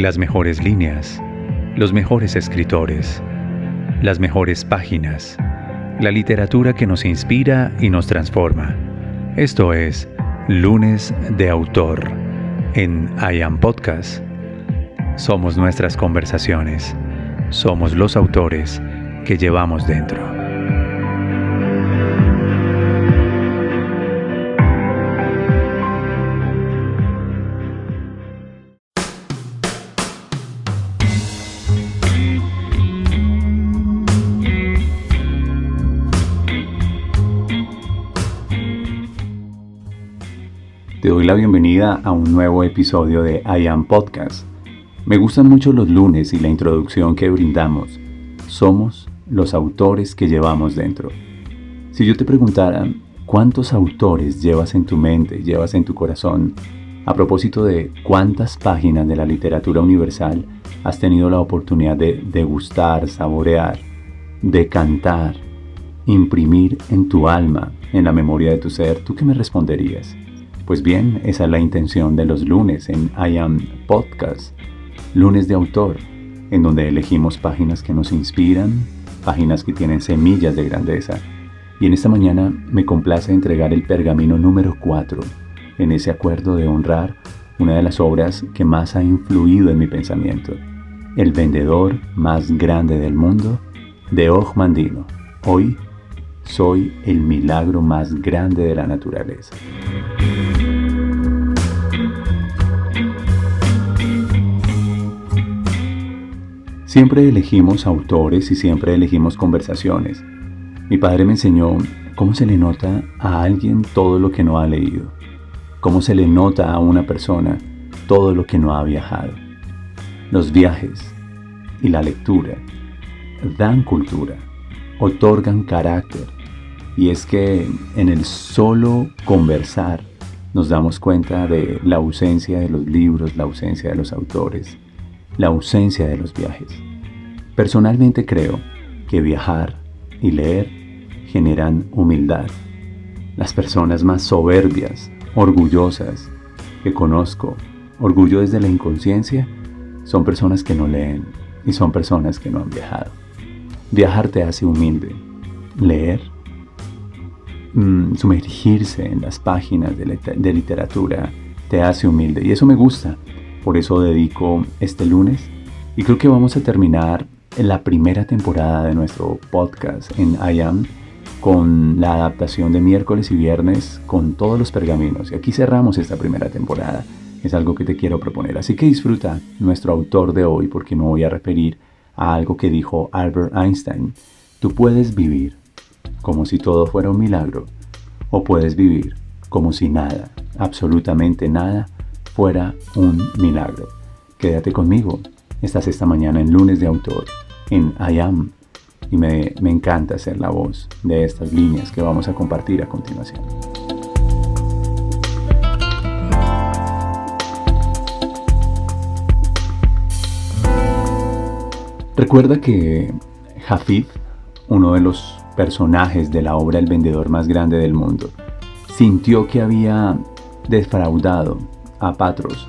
las mejores líneas, los mejores escritores, las mejores páginas, la literatura que nos inspira y nos transforma. Esto es Lunes de Autor en I Am Podcast. Somos nuestras conversaciones, somos los autores que llevamos dentro. Te doy la bienvenida a un nuevo episodio de I Am Podcast. Me gustan mucho los lunes y la introducción que brindamos. Somos los autores que llevamos dentro. Si yo te preguntara cuántos autores llevas en tu mente, llevas en tu corazón, a propósito de cuántas páginas de la literatura universal has tenido la oportunidad de degustar, saborear, de cantar, imprimir en tu alma, en la memoria de tu ser, ¿tú qué me responderías? Pues bien, esa es la intención de los lunes en I Am Podcast, lunes de autor, en donde elegimos páginas que nos inspiran, páginas que tienen semillas de grandeza. Y en esta mañana me complace entregar el pergamino número 4 en ese acuerdo de honrar una de las obras que más ha influido en mi pensamiento, El vendedor más grande del mundo, de Og Mandino. Hoy soy el milagro más grande de la naturaleza. Siempre elegimos autores y siempre elegimos conversaciones. Mi padre me enseñó cómo se le nota a alguien todo lo que no ha leído, cómo se le nota a una persona todo lo que no ha viajado. Los viajes y la lectura dan cultura, otorgan carácter, y es que en el solo conversar nos damos cuenta de la ausencia de los libros, la ausencia de los autores, la ausencia de los viajes. Personalmente creo que viajar y leer generan humildad. Las personas más soberbias, orgullosas que conozco, orgullo desde la inconsciencia, son personas que no leen y son personas que no han viajado. Viajar te hace humilde. Leer, mm, sumergirse en las páginas de literatura, te hace humilde. Y eso me gusta. Por eso dedico este lunes y creo que vamos a terminar la primera temporada de nuestro podcast en I Am con la adaptación de miércoles y viernes con todos los pergaminos. Y aquí cerramos esta primera temporada. Es algo que te quiero proponer. Así que disfruta nuestro autor de hoy porque me voy a referir a algo que dijo Albert Einstein. Tú puedes vivir como si todo fuera un milagro o puedes vivir como si nada, absolutamente nada, fuera un milagro. Quédate conmigo. Estás esta mañana en lunes de autor, en I Am, y me, me encanta ser la voz de estas líneas que vamos a compartir a continuación. Recuerda que Jafid, uno de los personajes de la obra El vendedor más grande del mundo, sintió que había defraudado a Patros,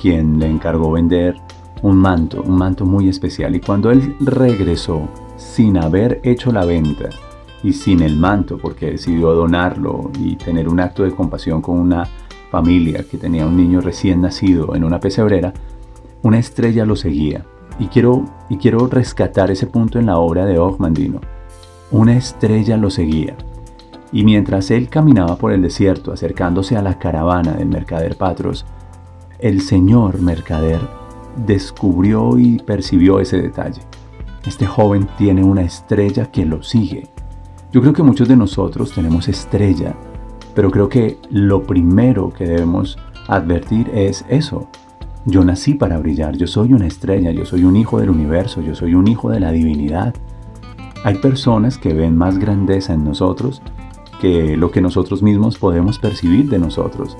quien le encargó vender un manto, un manto muy especial. Y cuando él regresó sin haber hecho la venta y sin el manto, porque decidió donarlo y tener un acto de compasión con una familia que tenía un niño recién nacido en una pesebrera, una estrella lo seguía. Y quiero, y quiero rescatar ese punto en la obra de Ogmandino. Una estrella lo seguía. Y mientras él caminaba por el desierto acercándose a la caravana del mercader Patros, el señor mercader descubrió y percibió ese detalle. Este joven tiene una estrella que lo sigue. Yo creo que muchos de nosotros tenemos estrella, pero creo que lo primero que debemos advertir es eso. Yo nací para brillar, yo soy una estrella, yo soy un hijo del universo, yo soy un hijo de la divinidad. Hay personas que ven más grandeza en nosotros que lo que nosotros mismos podemos percibir de nosotros.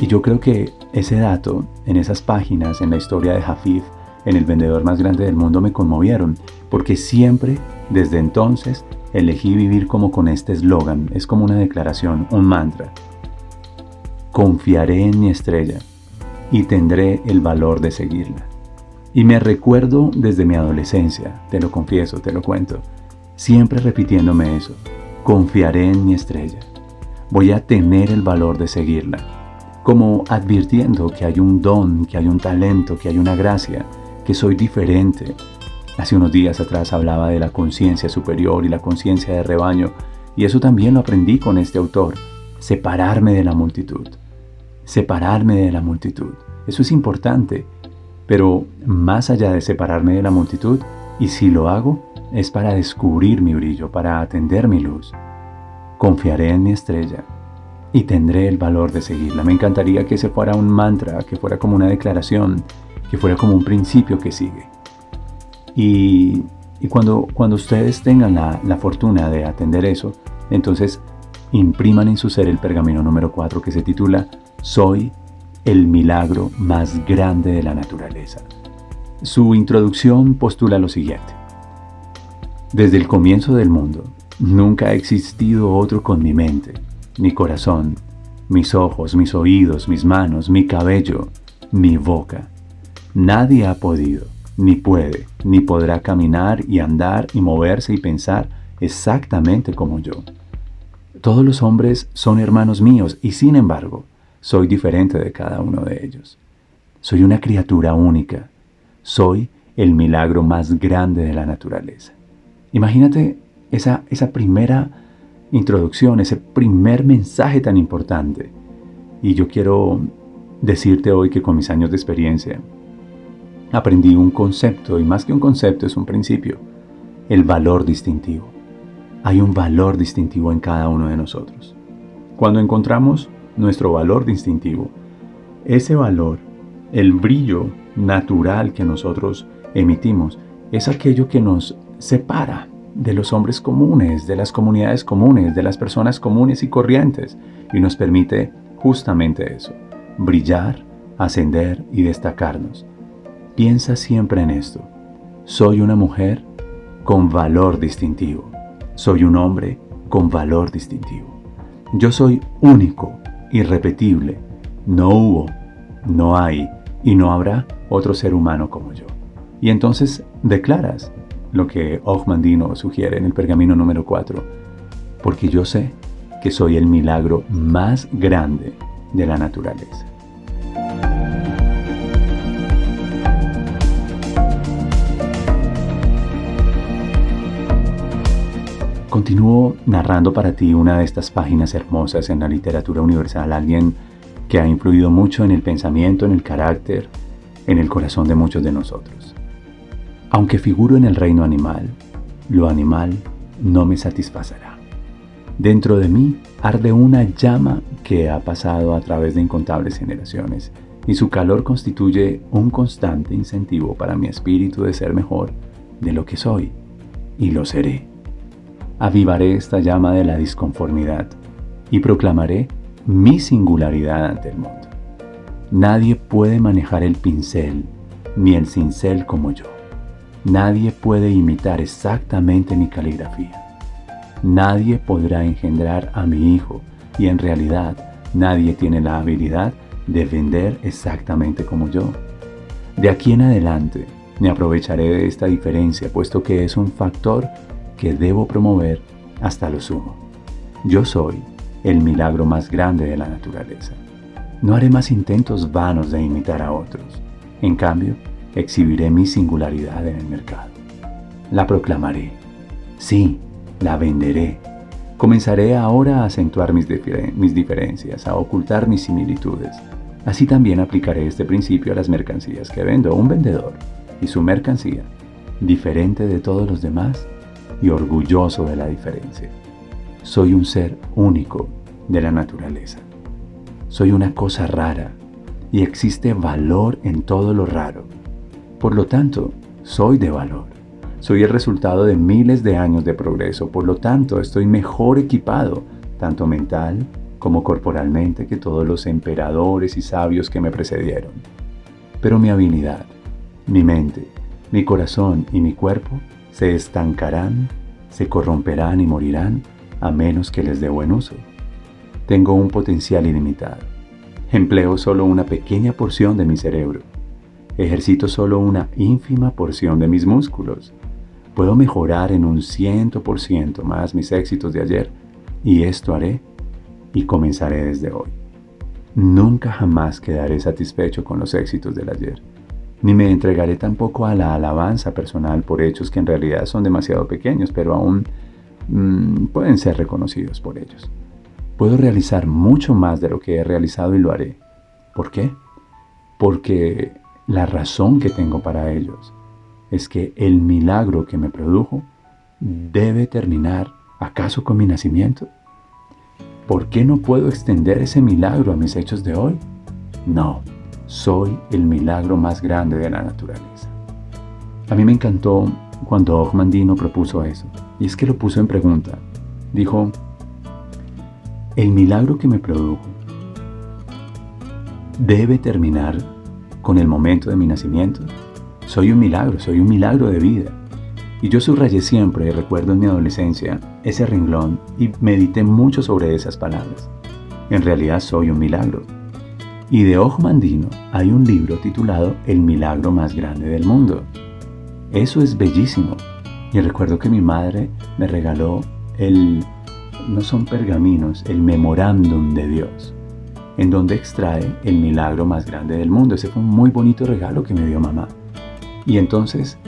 Y yo creo que ese dato en esas páginas, en la historia de Jafif, en el vendedor más grande del mundo, me conmovieron, porque siempre, desde entonces, elegí vivir como con este eslogan, es como una declaración, un mantra. Confiaré en mi estrella y tendré el valor de seguirla. Y me recuerdo desde mi adolescencia, te lo confieso, te lo cuento, siempre repitiéndome eso, confiaré en mi estrella, voy a tener el valor de seguirla, como advirtiendo que hay un don, que hay un talento, que hay una gracia, que soy diferente. Hace unos días atrás hablaba de la conciencia superior y la conciencia de rebaño, y eso también lo aprendí con este autor, separarme de la multitud, separarme de la multitud. Eso es importante, pero más allá de separarme de la multitud, y si lo hago, es para descubrir mi brillo, para atender mi luz. Confiaré en mi estrella y tendré el valor de seguirla. Me encantaría que ese fuera un mantra, que fuera como una declaración, que fuera como un principio que sigue. Y, cuando, cuando ustedes tengan la, la fortuna de atender eso, entonces impriman en su ser el pergamino número 4 que se titula Soy el milagro más grande de la naturaleza. Su introducción postula lo siguiente. Desde el comienzo del mundo, nunca ha existido otro con mi mente, mi corazón, mis ojos, mis oídos, mis manos, mi cabello, mi boca. Nadie ha podido, ni puede, ni podrá caminar y andar y moverse y pensar exactamente como yo. Todos los hombres son hermanos míos y sin embargo, soy diferente de cada uno de ellos. Soy una criatura única. Soy el milagro más grande de la naturaleza. Imagínate esa, esa primera introducción, ese primer mensaje tan importante. Y yo quiero decirte hoy que con mis años de experiencia aprendí un concepto, y más que un concepto es un principio, el valor distintivo. Hay un valor distintivo en cada uno de nosotros. Cuando encontramos nuestro valor distintivo. Ese valor, el brillo natural que nosotros emitimos, es aquello que nos separa de los hombres comunes, de las comunidades comunes, de las personas comunes y corrientes, y nos permite justamente eso, brillar, ascender y destacarnos. Piensa siempre en esto. Soy una mujer con valor distintivo. Soy un hombre con valor distintivo. Yo soy único irrepetible. No hubo, no hay y no habrá otro ser humano como yo. Y entonces declaras lo que Ogmandino sugiere en el pergamino número 4, porque yo sé que soy el milagro más grande de la naturaleza. Continúo narrando para ti una de estas páginas hermosas en la literatura universal, alguien que ha influido mucho en el pensamiento, en el carácter, en el corazón de muchos de nosotros. Aunque figuro en el reino animal, lo animal no me satisfacerá. Dentro de mí arde una llama que ha pasado a través de incontables generaciones y su calor constituye un constante incentivo para mi espíritu de ser mejor de lo que soy y lo seré avivaré esta llama de la disconformidad y proclamaré mi singularidad ante el mundo. Nadie puede manejar el pincel ni el cincel como yo. Nadie puede imitar exactamente mi caligrafía. Nadie podrá engendrar a mi hijo y en realidad nadie tiene la habilidad de vender exactamente como yo. De aquí en adelante me aprovecharé de esta diferencia puesto que es un factor que debo promover hasta lo sumo. Yo soy el milagro más grande de la naturaleza. No haré más intentos vanos de imitar a otros. En cambio, exhibiré mi singularidad en el mercado. La proclamaré. Sí, la venderé. Comenzaré ahora a acentuar mis, mis diferencias, a ocultar mis similitudes. Así también aplicaré este principio a las mercancías que vendo. Un vendedor y su mercancía, diferente de todos los demás, y orgulloso de la diferencia. Soy un ser único de la naturaleza. Soy una cosa rara y existe valor en todo lo raro. Por lo tanto, soy de valor. Soy el resultado de miles de años de progreso, por lo tanto estoy mejor equipado, tanto mental como corporalmente, que todos los emperadores y sabios que me precedieron. Pero mi habilidad, mi mente, mi corazón y mi cuerpo se estancarán, se corromperán y morirán a menos que les dé buen uso. Tengo un potencial ilimitado. Empleo solo una pequeña porción de mi cerebro. Ejercito solo una ínfima porción de mis músculos. Puedo mejorar en un ciento por ciento más mis éxitos de ayer y esto haré y comenzaré desde hoy. Nunca jamás quedaré satisfecho con los éxitos del ayer, ni me entregaré tampoco a la alabanza personal por hechos que en realidad son demasiado pequeños, pero aún mm, pueden ser reconocidos por ellos. Puedo realizar mucho más de lo que he realizado y lo haré. ¿Por qué? Porque la razón que tengo para ellos es que el milagro que me produjo debe terminar acaso con mi nacimiento. ¿Por qué no puedo extender ese milagro a mis hechos de hoy? No, soy el milagro más grande de la naturaleza. A mí me encantó cuando Ogmandino propuso eso, y es que lo puso en pregunta. Dijo, el milagro que me produjo debe terminar con el momento de mi nacimiento. Soy un milagro, soy un milagro de vida. Y yo subrayé siempre, recuerdo en mi adolescencia, ese renglón y medité mucho sobre esas palabras. En realidad soy un milagro. Y de Mandino hay un libro titulado El milagro más grande del mundo. Eso es bellísimo. Y recuerdo que mi madre me regaló el, no son pergaminos, el memorándum de Dios, en donde extrae el milagro más grande del mundo. Ese fue un muy bonito regalo que me dio mamá. Y entonces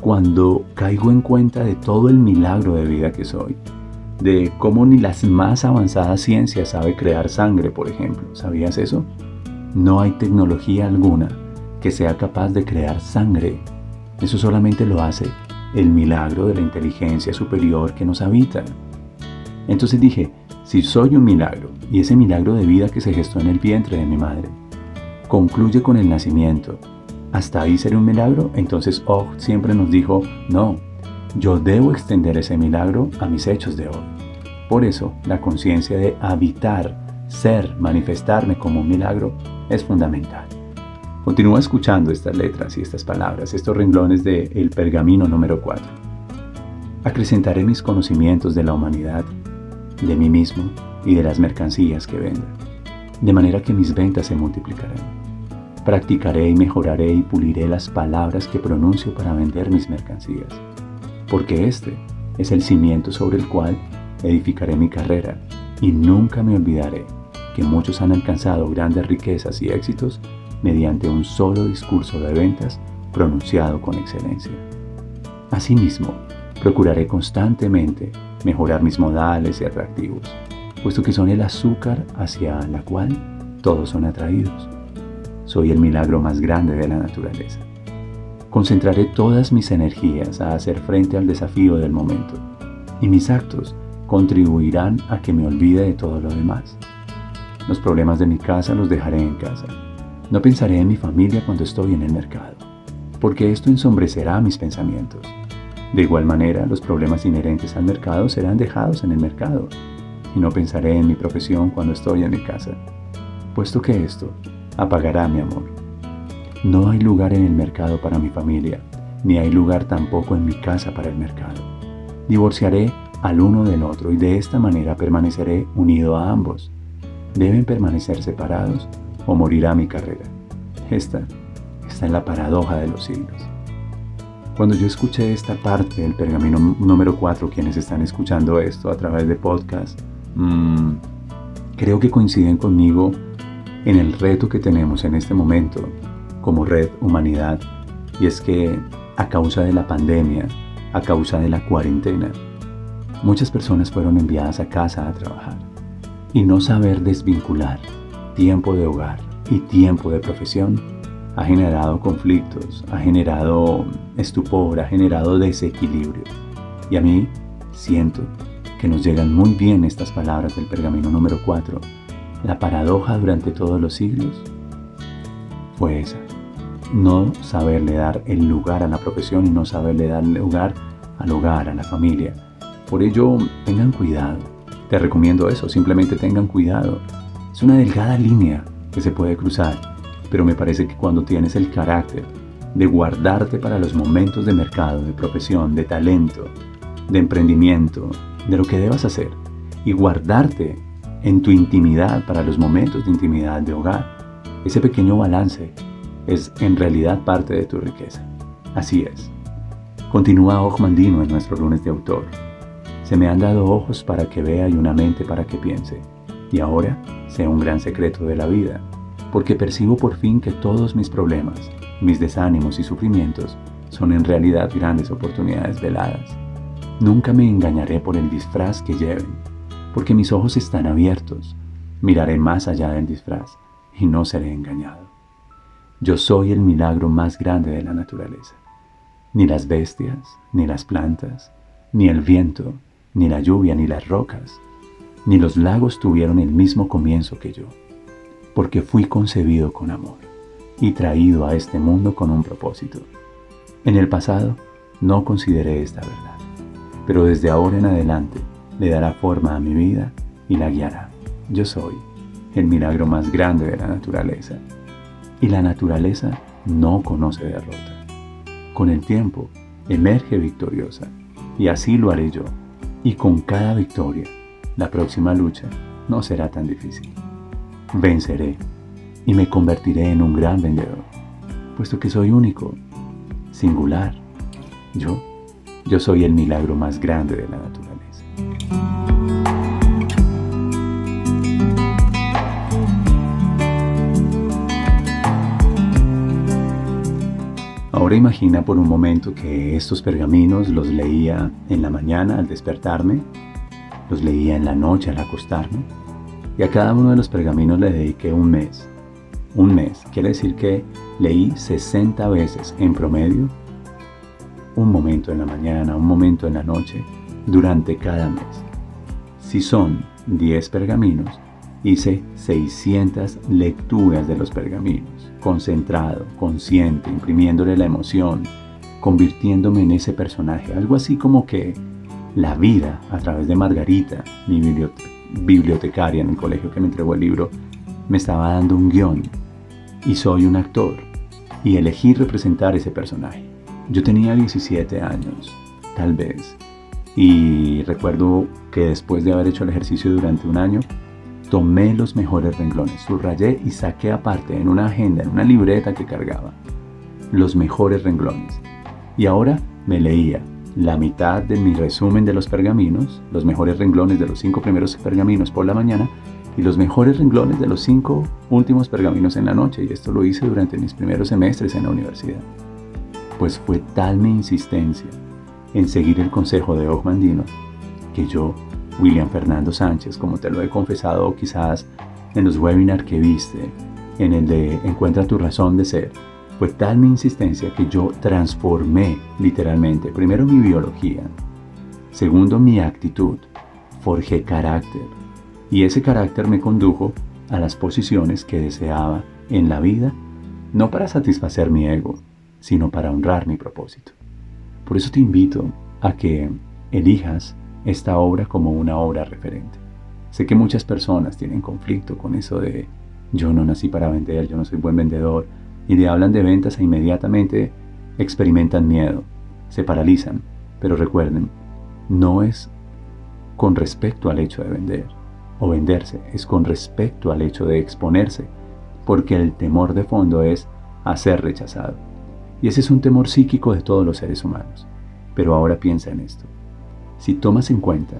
cuando caigo en cuenta de todo el milagro de vida que soy, de cómo ni las más avanzadas ciencias sabe crear sangre, por ejemplo. ¿Sabías eso? No hay tecnología alguna que sea capaz de crear sangre. Eso solamente lo hace el milagro de la inteligencia superior que nos habita. Entonces dije, si soy un milagro y ese milagro de vida que se gestó en el vientre de mi madre concluye con el nacimiento hasta ahí será un milagro. Entonces Og siempre nos dijo, no, yo debo extender ese milagro a mis hechos de hoy. Por eso, la conciencia de habitar, ser, manifestarme como un milagro es fundamental. Continúa escuchando estas letras y estas palabras, estos renglones del el pergamino número 4. Acrecentaré mis conocimientos de la humanidad, de mí mismo y de las mercancías que venda, de manera que mis ventas se multiplicarán. Practicaré y mejoraré y puliré las palabras que pronuncio para vender mis mercancías, porque este es el cimiento sobre el cual edificaré mi carrera y nunca me olvidaré que muchos han alcanzado grandes riquezas y éxitos mediante un solo discurso de ventas pronunciado con excelencia. Asimismo, procuraré constantemente mejorar mis modales y atractivos, puesto que son el azúcar hacia la cual todos son atraídos soy el milagro más grande de la naturaleza. Concentraré todas mis energías a hacer frente al desafío del momento y mis actos contribuirán a que me olvide de todo lo demás. Los problemas de mi casa los dejaré en casa. No pensaré en mi familia cuando estoy en el mercado, porque esto ensombrecerá mis pensamientos. De igual manera, los problemas inherentes al mercado serán dejados en el mercado, y no pensaré en mi profesión cuando estoy en mi casa, puesto que esto apagará mi amor. No hay lugar en el mercado para mi familia, ni hay lugar tampoco en mi casa para el mercado. Divorciaré al uno del otro y de esta manera permaneceré unido a ambos. Deben permanecer separados o morirá mi carrera. Esta está en la paradoja de los siglos. Cuando yo escuché esta parte del pergamino número 4, quienes están escuchando esto a través de podcast, mmm, creo que coinciden conmigo en el reto que tenemos en este momento como red humanidad y es que a causa de la pandemia, a causa de la cuarentena, muchas personas fueron enviadas a casa a trabajar y no saber desvincular tiempo de hogar y tiempo de profesión ha generado conflictos, ha generado estupor, ha generado desequilibrio. Y a mí siento que nos llegan muy bien estas palabras del pergamino número 4 la paradoja durante todos los siglos fue esa. No saberle dar el lugar a la profesión y no saberle dar lugar al hogar, a la familia. Por ello, tengan cuidado. Te recomiendo eso, simplemente tengan cuidado. Es una delgada línea que se puede cruzar, pero me parece que cuando tienes el carácter de guardarte para los momentos de mercado, de profesión, de talento, de emprendimiento, de lo que debas hacer, y guardarte en tu intimidad, para los momentos de intimidad de hogar. Ese pequeño balance es en realidad parte de tu riqueza. Así es. Continúa Ojmandino en nuestro lunes de autor. Se me han dado ojos para que vea y una mente para que piense. Y ahora sé un gran secreto de la vida, porque percibo por fin que todos mis problemas, mis desánimos y sufrimientos son en realidad grandes oportunidades veladas. Nunca me engañaré por el disfraz que lleven, porque mis ojos están abiertos. Miraré más allá del disfraz y no seré engañado. Yo soy el milagro más grande de la naturaleza. Ni las bestias, ni las plantas, ni el viento, ni la lluvia, ni las rocas, ni los lagos tuvieron el mismo comienzo que yo, porque fui concebido con amor y traído a este mundo con un propósito. En el pasado no consideré esta verdad, pero desde ahora en adelante le dará forma a mi vida y la guiará. Yo soy el milagro más grande de la naturaleza y la naturaleza no conoce derrota. Con el tiempo emerge victoriosa y así lo haré yo. Y con cada victoria, la próxima lucha no será tan difícil. Venceré y me convertiré en un gran vendedor, puesto que soy único, singular. Yo, yo soy el milagro más grande de la naturaleza. Ahora imagina por un momento que estos pergaminos los leía en la mañana al despertarme, los leía en la noche al acostarme, y a cada uno de los pergaminos le dediqué un mes. Un mes quiere decir que leí 60 veces en promedio, un momento en la mañana, un momento en la noche, durante cada mes. Si son 10 pergaminos, hice 600 lecturas de los pergaminos concentrado, consciente, imprimiéndole la emoción, convirtiéndome en ese personaje. Algo así como que la vida, a través de Margarita, mi bibliotecaria en el colegio que me entregó el libro, me estaba dando un guion y soy un actor y elegí representar ese personaje. Yo tenía 17 años, tal vez, y recuerdo que después de haber hecho el ejercicio durante un año, Tomé los mejores renglones, subrayé y saqué aparte en una agenda, en una libreta que cargaba, los mejores renglones. Y ahora me leía la mitad de mi resumen de los pergaminos, los mejores renglones de los cinco primeros pergaminos por la mañana y los mejores renglones de los cinco últimos pergaminos en la noche. Y esto lo hice durante mis primeros semestres en la universidad. Pues fue tal mi insistencia en seguir el consejo de Ogmandino que yo William Fernando Sánchez, como te lo he confesado quizás en los webinars que viste, en el de Encuentra tu razón de ser, fue tal mi insistencia que yo transformé literalmente, primero mi biología, segundo mi actitud, forjé carácter, y ese carácter me condujo a las posiciones que deseaba en la vida, no para satisfacer mi ego, sino para honrar mi propósito. Por eso te invito a que elijas esta obra como una obra referente. Sé que muchas personas tienen conflicto con eso de yo no nací para vender, yo no soy buen vendedor, y le hablan de ventas e inmediatamente experimentan miedo, se paralizan. Pero recuerden, no es con respecto al hecho de vender o venderse, es con respecto al hecho de exponerse, porque el temor de fondo es a ser rechazado. Y ese es un temor psíquico de todos los seres humanos. Pero ahora piensa en esto. Si tomas en cuenta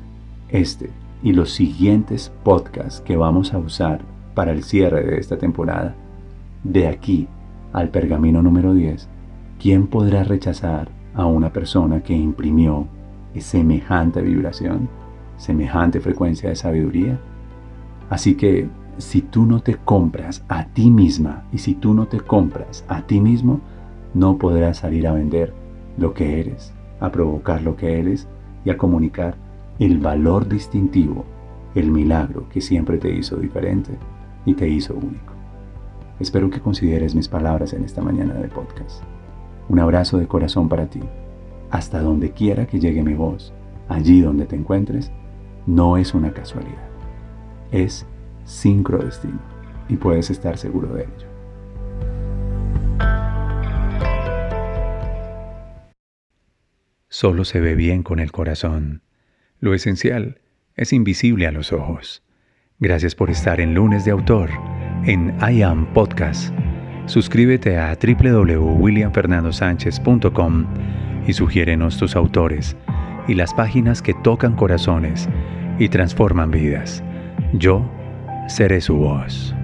este y los siguientes podcasts que vamos a usar para el cierre de esta temporada, de aquí al pergamino número 10, ¿quién podrá rechazar a una persona que imprimió semejante vibración, semejante frecuencia de sabiduría? Así que si tú no te compras a ti misma y si tú no te compras a ti mismo, no podrás salir a vender lo que eres, a provocar lo que eres y a comunicar el valor distintivo, el milagro que siempre te hizo diferente y te hizo único. Espero que consideres mis palabras en esta mañana de podcast. Un abrazo de corazón para ti. Hasta donde quiera que llegue mi voz, allí donde te encuentres, no es una casualidad. Es sincrodestino y puedes estar seguro de ello. Solo se ve bien con el corazón. Lo esencial es invisible a los ojos. Gracias por estar en lunes de autor en I Am Podcast. Suscríbete a www.williamfernandosanchez.com y sugiérenos tus autores y las páginas que tocan corazones y transforman vidas. Yo seré su voz.